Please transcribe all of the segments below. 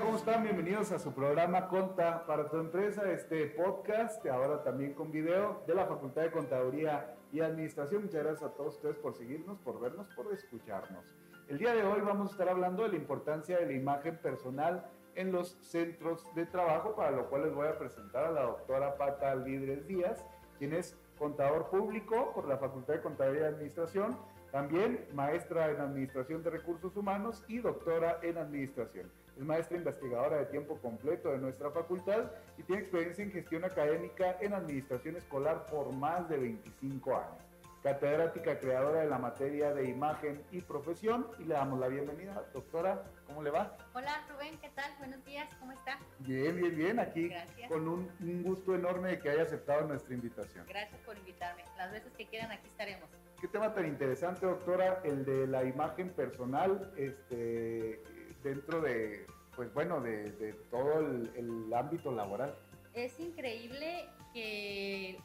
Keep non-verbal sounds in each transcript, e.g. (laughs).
¿cómo están? Bienvenidos a su programa Conta para tu empresa, este podcast, ahora también con video de la Facultad de Contaduría y Administración. Muchas gracias a todos ustedes por seguirnos, por vernos, por escucharnos. El día de hoy vamos a estar hablando de la importancia de la imagen personal en los centros de trabajo, para lo cual les voy a presentar a la doctora Pata Alvidres Díaz, quien es contador público por la Facultad de Contaduría y Administración, también maestra en Administración de Recursos Humanos y doctora en Administración. Es maestra investigadora de tiempo completo de nuestra facultad y tiene experiencia en gestión académica en Administración Escolar por más de 25 años catedrática creadora de la materia de imagen y profesión. Y le damos la bienvenida, doctora. ¿Cómo le va? Hola Rubén, ¿qué tal? Buenos días, ¿cómo está? Bien, bien, bien. Aquí con un, gusto enorme de que haya aceptado nuestra invitación. Gracias por invitarme. Las veces que quieran, aquí estaremos. Qué tema tan interesante, doctora, el de la imagen personal este, dentro de, pues bueno, de, todo el, el ámbito laboral. Es increíble que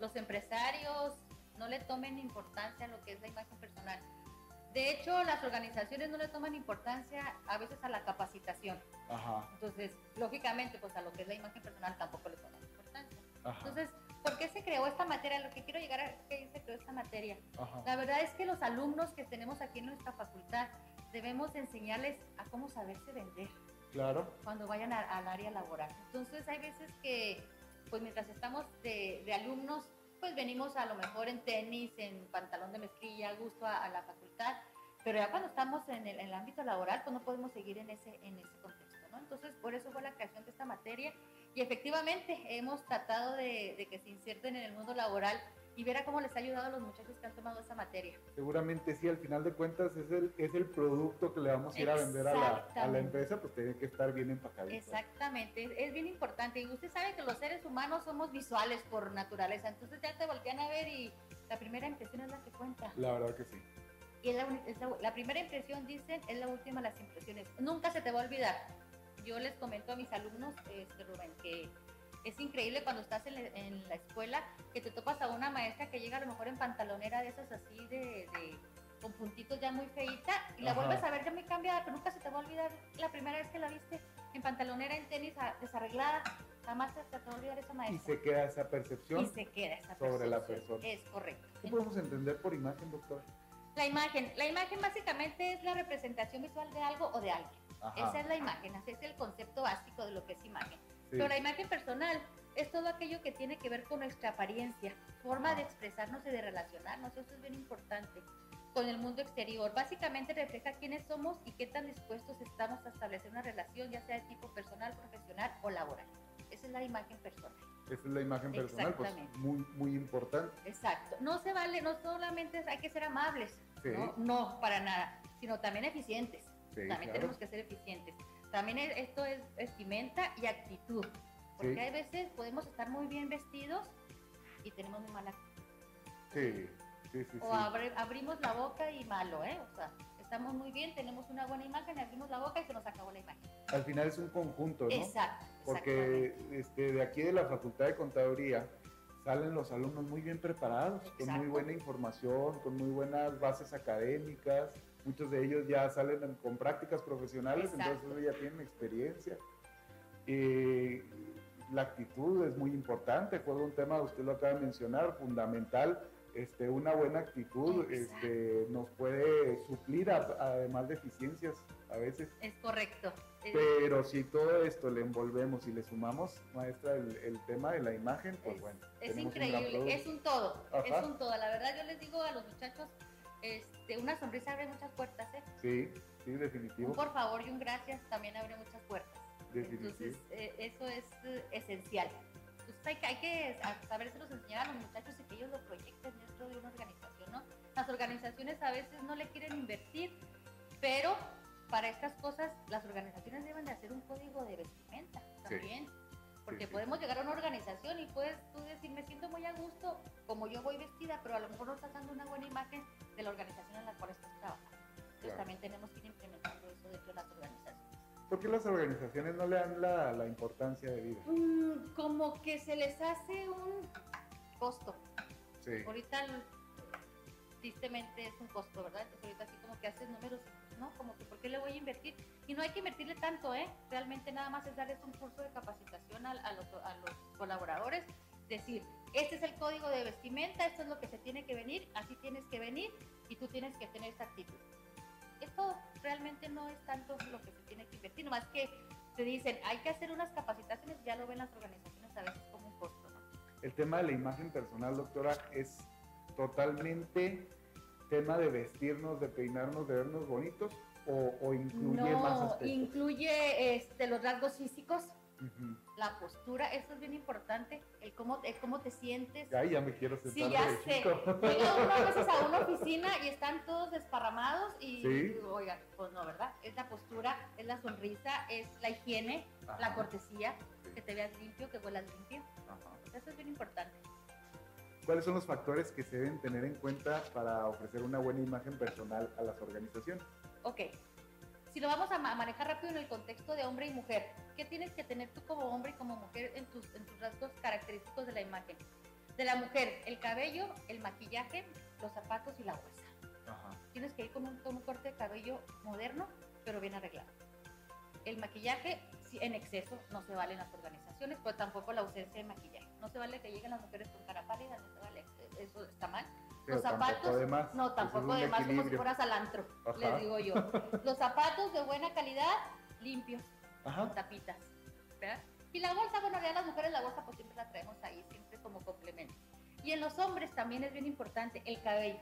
los empresarios, no le tomen importancia a lo que es la imagen personal. De hecho, las organizaciones no le toman importancia a veces a la capacitación. Ajá. Entonces, lógicamente, pues a lo que es la imagen personal tampoco le toman importancia. Ajá. Entonces, ¿por qué se creó esta materia? Lo que quiero llegar a que se creó esta materia. Ajá. La verdad es que los alumnos que tenemos aquí en nuestra facultad debemos enseñarles a cómo saberse vender. Claro. Cuando vayan al área laboral. Entonces, hay veces que, pues mientras estamos de, de alumnos, pues venimos a lo mejor en tenis, en pantalón de mezclilla, gusto a, la facultad, pero ya cuando estamos en el, ámbito laboral, pues no podemos seguir en ese, en ese contexto, ¿no? Entonces, por eso fue la creación de esta materia y efectivamente hemos tratado de, de que se inserten en el mundo laboral y verá cómo les ha ayudado a los muchachos que han tomado esa materia. Seguramente sí, al final de cuentas es el, es el producto que le vamos a ir a vender a la, a la empresa, pues tiene que estar bien empacado. Exactamente, es, bien importante. Y usted sabe que los seres humanos somos visuales por naturaleza, entonces ya te voltean a ver y la primera impresión es la que cuenta. La verdad que sí. Y la, la, primera impresión, dicen, es la última de las impresiones. Nunca se te va a olvidar. Yo les comento a mis alumnos, este, Rubén, que es increíble cuando estás en la, escuela que te topas a una maestra que llega a lo mejor en pantalonera de esas así de, con puntitos ya muy feita y la vuelves a ver ya muy cambiada, pero nunca se te va a olvidar la primera vez que la viste en pantalonera, en tenis, desarreglada. Jamás se te va a olvidar esa maestra. Y se queda esa percepción. Y se queda esa sobre la persona. Es correcto. ¿Qué podemos entender por imagen, doctor? La imagen. La imagen básicamente es la representación visual de algo o de alguien. Esa es la imagen, ese es el concepto básico de lo que es imagen. Pero la imagen personal es todo aquello que tiene que ver con nuestra apariencia, forma de expresarnos y de relacionarnos. Eso es bien importante con el mundo exterior. Básicamente refleja quiénes somos y qué tan dispuestos estamos a establecer una relación, ya sea de tipo personal, profesional o laboral. Esa es la imagen personal. Esa es la imagen personal, pues muy, muy importante. Exacto. No se vale, no solamente hay que ser amables, ¿no? para nada, sino también eficientes. También tenemos que ser eficientes. También esto es vestimenta y actitud. Porque hay veces podemos estar muy bien vestidos y tenemos muy mala actitud. Sí, sí, sí. O abrimos la boca y malo, ¿eh? O sea, estamos muy bien, tenemos una buena imagen, abrimos la boca y se nos acabó la imagen. Al final es un conjunto, ¿no? Exacto. Porque este, de aquí de la Facultad de Contaduría salen los alumnos muy bien preparados, con muy buena información, con muy buenas bases académicas. Muchos de ellos ya salen con prácticas profesionales, entonces ya tienen experiencia. Y la actitud es muy importante, fue un tema, usted lo acaba de mencionar, fundamental. Este, una buena actitud este, nos puede suplir además de eficiencias a veces. Es correcto. Pero si todo esto le envolvemos y le sumamos, maestra, el, tema de la imagen, pues bueno. Es increíble, es un todo, es un todo. La verdad yo les digo a los muchachos, este, una sonrisa abre muchas puertas, ¿eh? Sí, sí, definitivo. Un por favor y un gracias también abre muchas puertas. Entonces, eh, eso es eh, esencial. Entonces, hay que, hay que saberse los enseñar a los muchachos y que ellos lo proyecten dentro de una organización, ¿no? Las organizaciones a veces no le quieren invertir, pero para estas cosas las organizaciones deben de hacer un código de vestimenta también. Porque podemos llegar a una organización y puedes tú decir, me siento muy a gusto como yo voy vestida, pero a lo mejor no estás dando una buena imagen de la organización en la cual estás trabajando. Entonces también tenemos que ir implementando eso dentro de las organizaciones. ¿Por qué las organizaciones no le dan la, la importancia de vida? Mm, como que se les hace un costo. Sí. Ahorita tristemente es un costo, ¿verdad? Entonces ahorita así como que haces números ¿no? Como que, ¿por qué le voy a invertir? Y no hay que invertirle tanto, ¿eh? Realmente nada más es darles un curso de capacitación a, a, los, a los colaboradores, decir, este es el código de vestimenta, esto es lo que se tiene que venir, así tienes que venir y tú tienes que tener esta actitud. Esto realmente no es tanto lo que se tiene que invertir, más que te dicen, hay que hacer unas capacitaciones, ya lo ven las organizaciones a veces como un costo. ¿no? El tema de la imagen personal, doctora, es totalmente tema de vestirnos, de peinarnos, de vernos bonitos o, o incluye no, más aspectos? incluye este, los rasgos físicos, uh-huh. La postura, eso es bien importante, el cómo, el cómo te sientes. Ay, ya me quiero sentar Sí, ya sé. Llega uno a veces a una oficina y están todos desparramados y, ¿Sí? oiga, pues no, ¿verdad? Es la postura, es la sonrisa, es la higiene, Ajá. la cortesía, Sí. que te veas limpio, que huelas limpio. Ajá. Eso es bien importante. ¿Cuáles son los factores que se deben tener en cuenta para ofrecer una buena imagen personal a las organizaciones? Ok. Si lo vamos a ma- manejar rápido en el contexto de hombre y mujer, ¿qué tienes que tener tú como hombre y como mujer en tus, en tus rasgos característicos de la imagen? De la mujer, el cabello, el maquillaje, los zapatos y la bolsa. Ajá. Tienes que ir con un, con un corte de cabello moderno, pero bien arreglado. El maquillaje, en exceso, no se vale en las organizaciones, pero tampoco la ausencia de maquillaje. No se vale que lleguen las mujeres con cara pálida, no se vale. Eso está mal. Pero Los tampoco zapatos, de más, no, tampoco de más como si fueras al antro, Ajá. les digo yo. (laughs) Los zapatos de buena calidad, limpios, Ajá. con tapitas, ¿verdad? Y la bolsa, bueno, ya las mujeres la bolsa pues siempre la traemos ahí, siempre como complemento. Y en los hombres también es bien importante el cabello,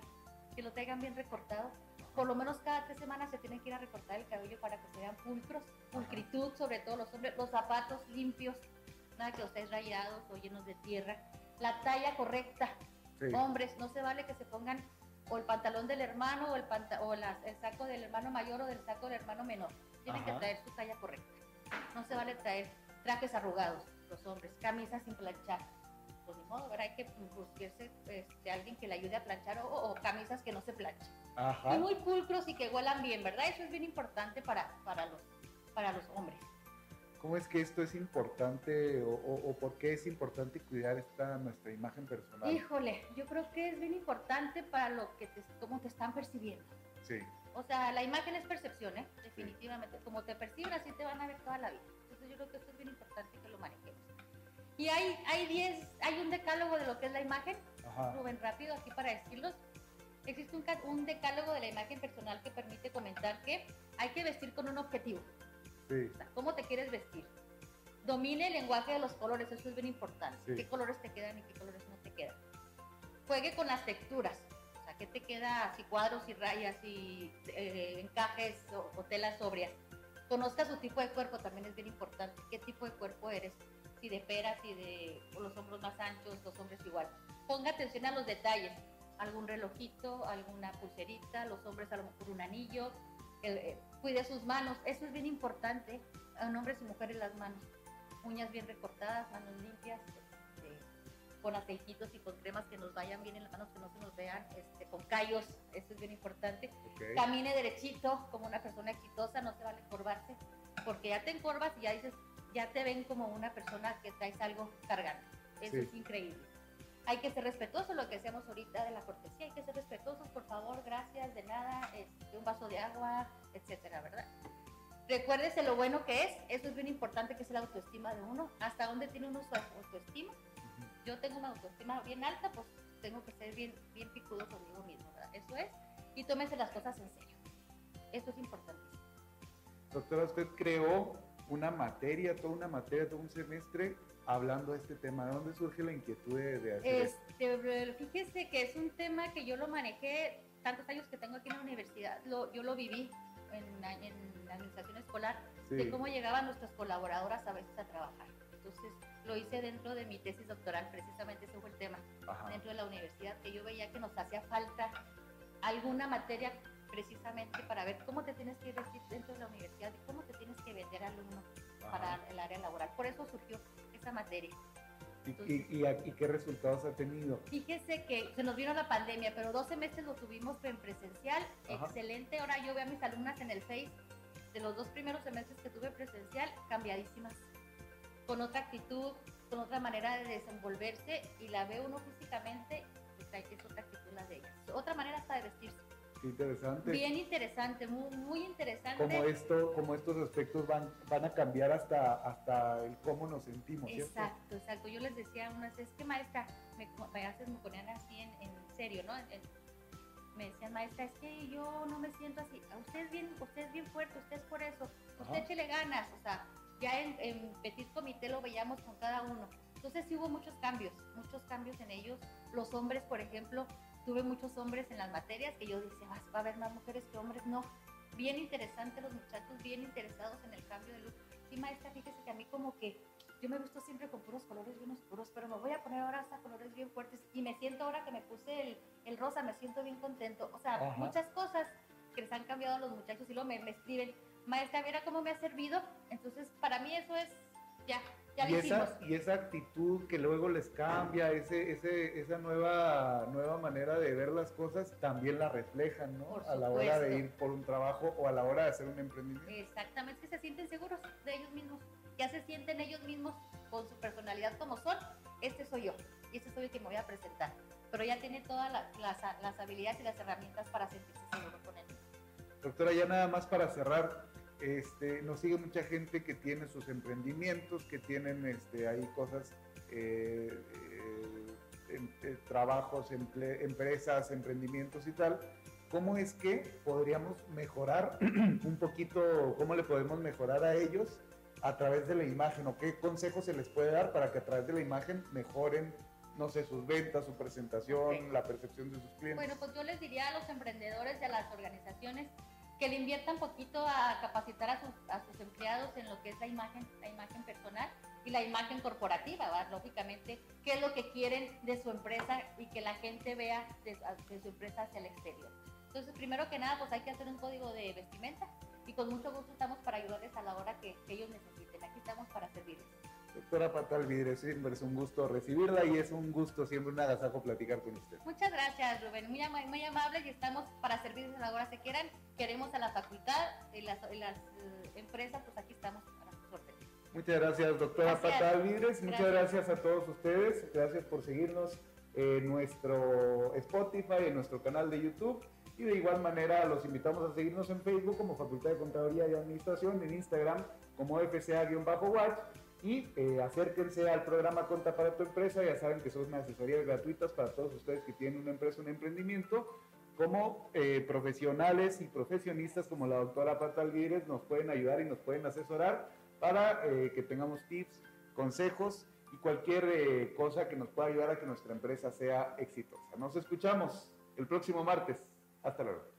que lo traigan bien recortado. Por lo menos cada tres semanas se tienen que ir a recortar el cabello para que se vean pulcros, pulcritud, sobre todo los hombres, los zapatos limpios, nada que los estés rayados o llenos de tierra. La talla correcta, Sí. hombres, no se vale que se pongan o el pantalón del hermano o el, o el saco del hermano mayor o del saco del hermano menor. Tienen Ajá. que traer su talla correcta. No se vale traer trajes arrugados, los hombres, camisas sin planchar. Pues ni modo, ¿verdad? Hay que buscarse este, alguien que le ayude a planchar o, o camisas que no se planchen. Ajá. Y muy pulcros y que huelan bien, ¿verdad? Eso es bien importante para, para, los, para los hombres. ¿Cómo es que esto es importante o, o- o por qué es importante cuidar esta nuestra imagen personal? Híjole, yo creo que es bien importante para lo que te, cómo te están percibiendo. Sí. O sea, la imagen es percepción, ¿eh? Definitivamente. Como te perciben, así te van a ver toda la vida. Entonces yo creo que esto es bien importante que lo manejemos. Y hay, hay, diez, hay un decálogo de lo que es la imagen, Ajá. Rubén, rápido, aquí para decirlos. Existe un, un decálogo de la imagen personal que permite comentar que hay que vestir con un objetivo. Sí. O sea, ¿cómo te quieres vestir? Domine el lenguaje de los colores, eso es bien importante. Sí. ¿Qué colores te quedan y qué colores no te quedan? Juegue con las texturas. O sea, ¿qué te queda? Si cuadros y rayas y eh, encajes o, o telas sobrias. Conozca su tipo de cuerpo, también es bien importante. ¿Qué tipo de cuerpo eres? Si de peras, si de o los hombros más anchos, los hombres igual. Ponga atención a los detalles. Algún relojito, alguna pulserita, los hombres a lo mejor un anillo. El- eh, cuide sus manos, eso es bien importante. En hombres y mujeres las manos. Uñas bien recortadas, manos limpias, este, con aceititos y con cremas que nos vayan bien en las manos, que no se nos vean este, con callos, eso es bien importante. Camine derechito, como una persona exitosa, no se vale encorvarse, porque ya te encorvas y ya dices, ya te ven como una persona que traes algo cargando. Eso Sí. es increíble. Hay que ser respetuosos, lo que decíamos ahorita de la cortesía, hay que ser respetuosos, por favor, gracias, de nada, este, un vaso de agua, etcétera, ¿verdad? Recuérdese lo bueno que es, eso es bien importante, que es la autoestima de uno, hasta dónde tiene uno su autoestima. Yo tengo una autoestima bien alta, pues tengo que ser bien, bien picudo conmigo mismo, ¿verdad? Eso es, y tómese las cosas en serio. Eso es importantísimo. Doctora, usted creó una materia, toda una materia, todo un semestre hablando de este tema. ¿De dónde surge la inquietud de, de hacer esto? Este, fíjese que es un tema que yo lo manejé tantos años que tengo aquí en la universidad, lo- yo lo viví en, la- en la administración escolar, Sí. de cómo llegaban nuestras colaboradoras a veces a trabajar. Entonces lo hice dentro de mi tesis doctoral, precisamente ese fue el tema, Ajá. dentro de la universidad, que yo veía que nos hacía falta alguna materia precisamente para ver cómo te tienes que vestir dentro de la universidad y cómo te tienes que vender alumno para Ajá. el área laboral. Por eso surgió esa materia. ¿Y, y- y y qué resultados ha tenido? Fíjese que se nos vino la pandemia, pero dos semestres lo tuvimos en presencial, Ajá. excelente. Ahora yo veo a mis alumnas en el Face de los dos primeros semestres que tuve presencial, cambiadísimas, con otra actitud, con otra manera de desenvolverse y la veo uno físicamente, pues hay que es otra actitud de ellas. Otra manera hasta de vestirse. Qué interesante. Bien interesante, muy, muy interesante. Como esto, como estos aspectos van, van a cambiar hasta, hasta el cómo nos sentimos. Exacto, exacto. Yo les decía unas, es que maestra, me, me, me ponían así en, en serio, ¿no? me decían, maestra, es que yo no me siento así. Usted es bien, usted es bien fuerte, usted es por eso. Usted échele ganas. O sea, ya en, en Petit Comité lo veíamos con cada uno. Entonces sí hubo muchos cambios, muchos cambios en ellos. Los hombres, por ejemplo, tuve muchos hombres en las materias que yo decía, va a haber más mujeres que hombres. No, bien interesante los muchachos, bien interesados en el cambio de luz. Sí, maestra, fíjese que a mí como que yo me gusto siempre con puros colores bien oscuros, pero me voy a poner ahora hasta colores bien fuertes y me siento ahora que me puse el, el rosa, me siento bien contento. O sea, muchas cosas que les han cambiado a los muchachos y luego me, me escriben, maestra, mira cómo me ha servido. Entonces, para mí eso es ya, ya y, esa, y esa actitud que luego les cambia, ese, ese, esa nueva, nueva manera de ver las cosas, también la reflejan, ¿no? a la hora de ir por un trabajo o a la hora de hacer un emprendimiento. Exactamente, que se sienten seguros de ellos mismos, ya se sienten ellos mismos con su personalidad como son, este soy yo, y este soy el que me voy a presentar. Pero ya tiene todas las, las habilidades y las herramientas para sentirse seguro con él. Doctora, ya nada más para cerrar, este, nos sigue mucha gente que tiene sus emprendimientos, que tienen este, ahí cosas, eh, eh, eh, trabajos, empresas, emprendimientos y tal. ¿Cómo es que podríamos mejorar (clears throat) un poquito, cómo le podemos mejorar a ellos a través de la imagen o qué consejos se les puede dar para que a través de la imagen mejoren no sé, sus ventas, su presentación, la percepción de sus clientes? Bueno, pues yo les diría a los emprendedores y a las organizaciones que le inviertan poquito a capacitar a sus, a sus empleados en lo que es la imagen, la imagen personal y la imagen corporativa, lógicamente, qué es lo que quieren de su empresa y que la gente vea de, su empresa hacia el exterior. Entonces, primero que nada, pues hay que hacer un código de vestimenta y con mucho gusto estamos para ayudarles a la hora que, que ellos necesiten. Aquí estamos para servirles. Doctora Patal Vidre, siempre es un gusto recibirla y es un gusto, siempre un agasajo platicar con usted. Muchas gracias, Rubén. Muy, muy amable y estamos para servirles a la hora que quieran. Queremos a la facultad y las, las eh, empresas, pues aquí estamos para sus órdenes. Muchas gracias, doctora Patal Vidres. Muchas gracias a todos ustedes. Gracias por seguirnos en nuestro Spotify, en nuestro canal de YouTube. Y de igual manera los invitamos a seguirnos en Facebook como Facultad de Contaduría y Administración, en Instagram como FCA-Watch y eh, acérquense al programa Conta para tu empresa, ya saben que son asesorías gratuitas para todos ustedes que tienen una empresa, un emprendimiento, como eh, profesionales y profesionistas como la doctora Pata Alguírez nos pueden ayudar y nos pueden asesorar para eh, que tengamos tips, consejos y cualquier cosa que nos pueda ayudar a que nuestra empresa sea exitosa. Nos escuchamos el próximo martes. Hasta luego.